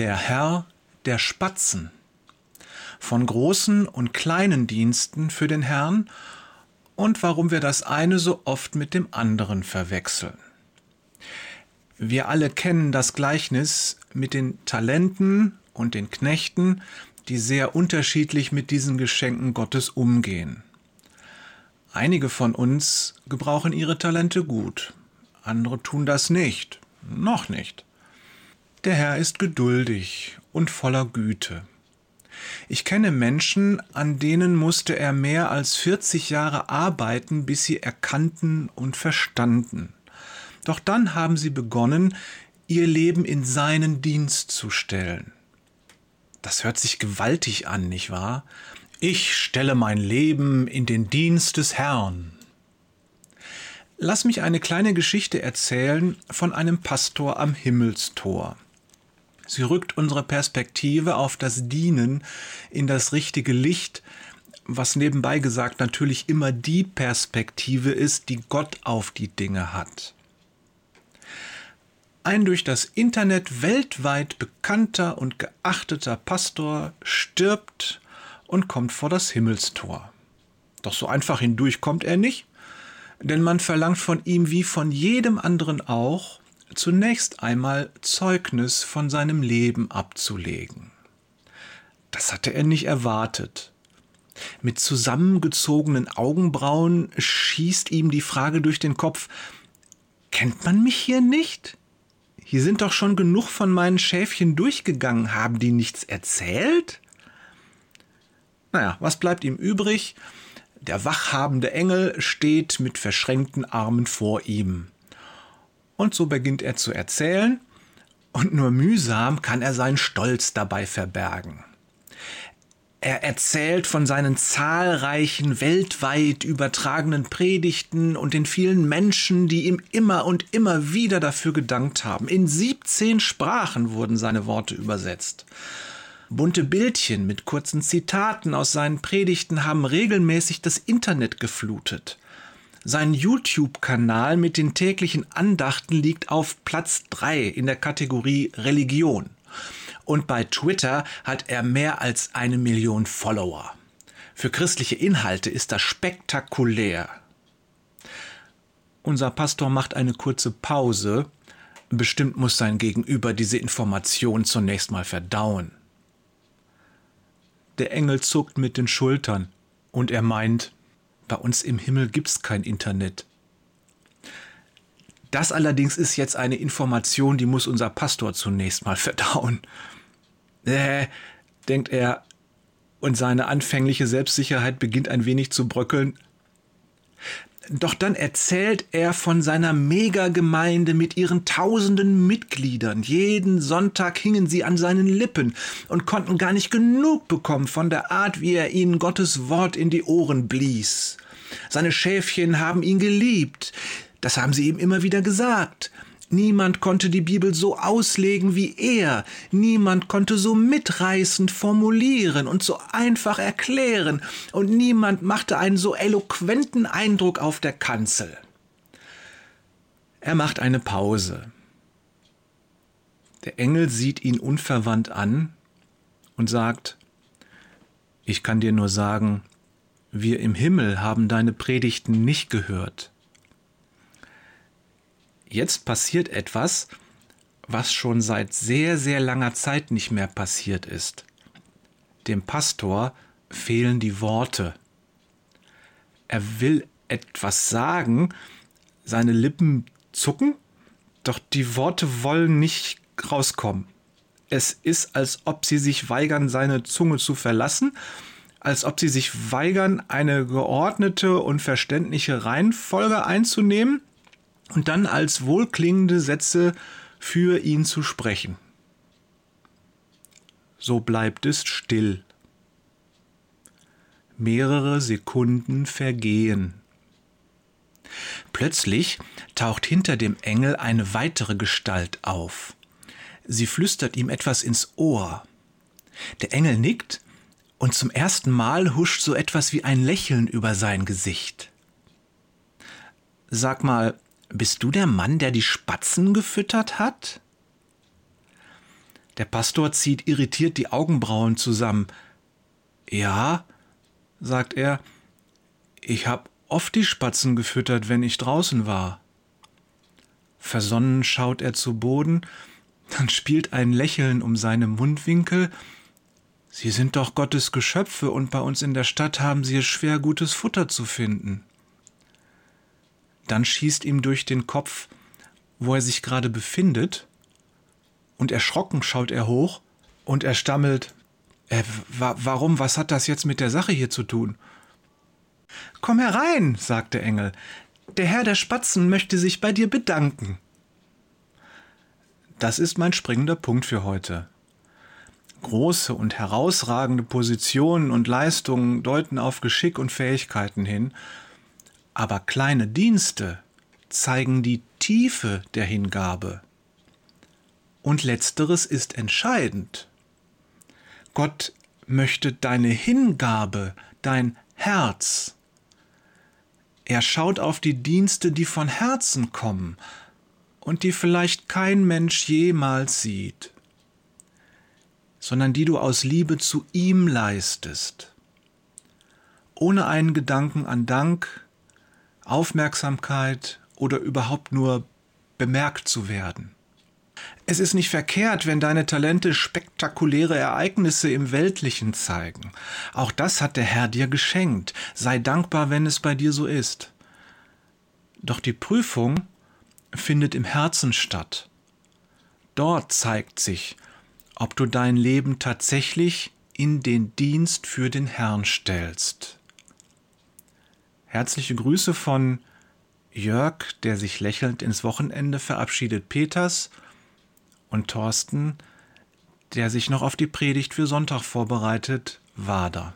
Der Herr der Spatzen. Von großen und kleinen Diensten für den Herrn und warum wir das eine so oft mit dem anderen verwechseln. Wir alle kennen das Gleichnis mit den Talenten und den Knechten, die sehr unterschiedlich mit diesen Geschenken Gottes umgehen. Einige von uns gebrauchen ihre Talente gut, andere tun das nicht, noch nicht. Der Herr ist geduldig und voller Güte. Ich kenne Menschen, an denen musste er mehr als 40 Jahre arbeiten, bis sie erkannten und verstanden. Doch dann haben sie begonnen, ihr Leben in seinen Dienst zu stellen. Das hört sich gewaltig an, nicht wahr? Ich stelle mein Leben in den Dienst des Herrn. Lass mich eine kleine Geschichte erzählen von einem Pastor am Himmelstor. Sie rückt unsere Perspektive auf das Dienen in das richtige Licht, was nebenbei gesagt natürlich immer die Perspektive ist, die Gott auf die Dinge hat. Ein durch das Internet weltweit bekannter und geachteter Pastor stirbt und kommt vor das Himmelstor. Doch so einfach hindurch kommt er nicht, denn man verlangt von ihm wie von jedem anderen auch, zunächst einmal Zeugnis von seinem Leben abzulegen. Das hatte er nicht erwartet. Mit zusammengezogenen Augenbrauen schießt ihm die Frage durch den Kopf Kennt man mich hier nicht? Hier sind doch schon genug von meinen Schäfchen durchgegangen, haben die nichts erzählt? Naja, was bleibt ihm übrig? Der wachhabende Engel steht mit verschränkten Armen vor ihm. Und so beginnt er zu erzählen, und nur mühsam kann er seinen Stolz dabei verbergen. Er erzählt von seinen zahlreichen weltweit übertragenen Predigten und den vielen Menschen, die ihm immer und immer wieder dafür gedankt haben. In 17 Sprachen wurden seine Worte übersetzt. Bunte Bildchen mit kurzen Zitaten aus seinen Predigten haben regelmäßig das Internet geflutet. Sein YouTube-Kanal mit den täglichen Andachten liegt auf Platz 3 in der Kategorie Religion. Und bei Twitter hat er mehr als eine Million Follower. Für christliche Inhalte ist das spektakulär. Unser Pastor macht eine kurze Pause. Bestimmt muss sein Gegenüber diese Information zunächst mal verdauen. Der Engel zuckt mit den Schultern und er meint, bei uns im Himmel gibt es kein Internet. Das allerdings ist jetzt eine Information, die muss unser Pastor zunächst mal verdauen. Äh, denkt er, und seine anfängliche Selbstsicherheit beginnt ein wenig zu bröckeln. Doch dann erzählt er von seiner Megagemeinde mit ihren tausenden Mitgliedern. Jeden Sonntag hingen sie an seinen Lippen und konnten gar nicht genug bekommen von der Art, wie er ihnen Gottes Wort in die Ohren blies. Seine Schäfchen haben ihn geliebt. Das haben sie ihm immer wieder gesagt. Niemand konnte die Bibel so auslegen wie er. Niemand konnte so mitreißend formulieren und so einfach erklären. Und niemand machte einen so eloquenten Eindruck auf der Kanzel. Er macht eine Pause. Der Engel sieht ihn unverwandt an und sagt, ich kann dir nur sagen, wir im Himmel haben deine Predigten nicht gehört jetzt passiert etwas, was schon seit sehr, sehr langer Zeit nicht mehr passiert ist. Dem Pastor fehlen die Worte. Er will etwas sagen, seine Lippen zucken, doch die Worte wollen nicht rauskommen. Es ist, als ob sie sich weigern, seine Zunge zu verlassen, als ob sie sich weigern, eine geordnete und verständliche Reihenfolge einzunehmen und dann als wohlklingende Sätze für ihn zu sprechen. So bleibt es still. Mehrere Sekunden vergehen. Plötzlich taucht hinter dem Engel eine weitere Gestalt auf. Sie flüstert ihm etwas ins Ohr. Der Engel nickt und zum ersten Mal huscht so etwas wie ein Lächeln über sein Gesicht. Sag mal, bist du der Mann, der die Spatzen gefüttert hat? Der Pastor zieht irritiert die Augenbrauen zusammen. Ja, sagt er, ich hab oft die Spatzen gefüttert, wenn ich draußen war. Versonnen schaut er zu Boden, dann spielt ein Lächeln um seine Mundwinkel. Sie sind doch Gottes Geschöpfe und bei uns in der Stadt haben sie es schwer, gutes Futter zu finden. Dann schießt ihm durch den Kopf, wo er sich gerade befindet, und erschrocken schaut er hoch und er stammelt, äh, wa warum, was hat das jetzt mit der Sache hier zu tun? Komm herein, sagt der Engel, der Herr der Spatzen möchte sich bei dir bedanken. Das ist mein springender Punkt für heute. Große und herausragende Positionen und Leistungen deuten auf Geschick und Fähigkeiten hin, aber kleine Dienste zeigen die Tiefe der Hingabe. Und letzteres ist entscheidend. Gott möchte deine Hingabe, dein Herz. Er schaut auf die Dienste, die von Herzen kommen und die vielleicht kein Mensch jemals sieht, sondern die du aus Liebe zu ihm leistest, ohne einen Gedanken an Dank, Aufmerksamkeit oder überhaupt nur bemerkt zu werden. Es ist nicht verkehrt, wenn deine Talente spektakuläre Ereignisse im Weltlichen zeigen. Auch das hat der Herr dir geschenkt. Sei dankbar, wenn es bei dir so ist. Doch die Prüfung findet im Herzen statt. Dort zeigt sich, ob du dein Leben tatsächlich in den Dienst für den Herrn stellst. Herzliche Grüße von Jörg, der sich lächelnd ins Wochenende verabschiedet Peters und Thorsten, der sich noch auf die Predigt für Sonntag vorbereitet, Wader.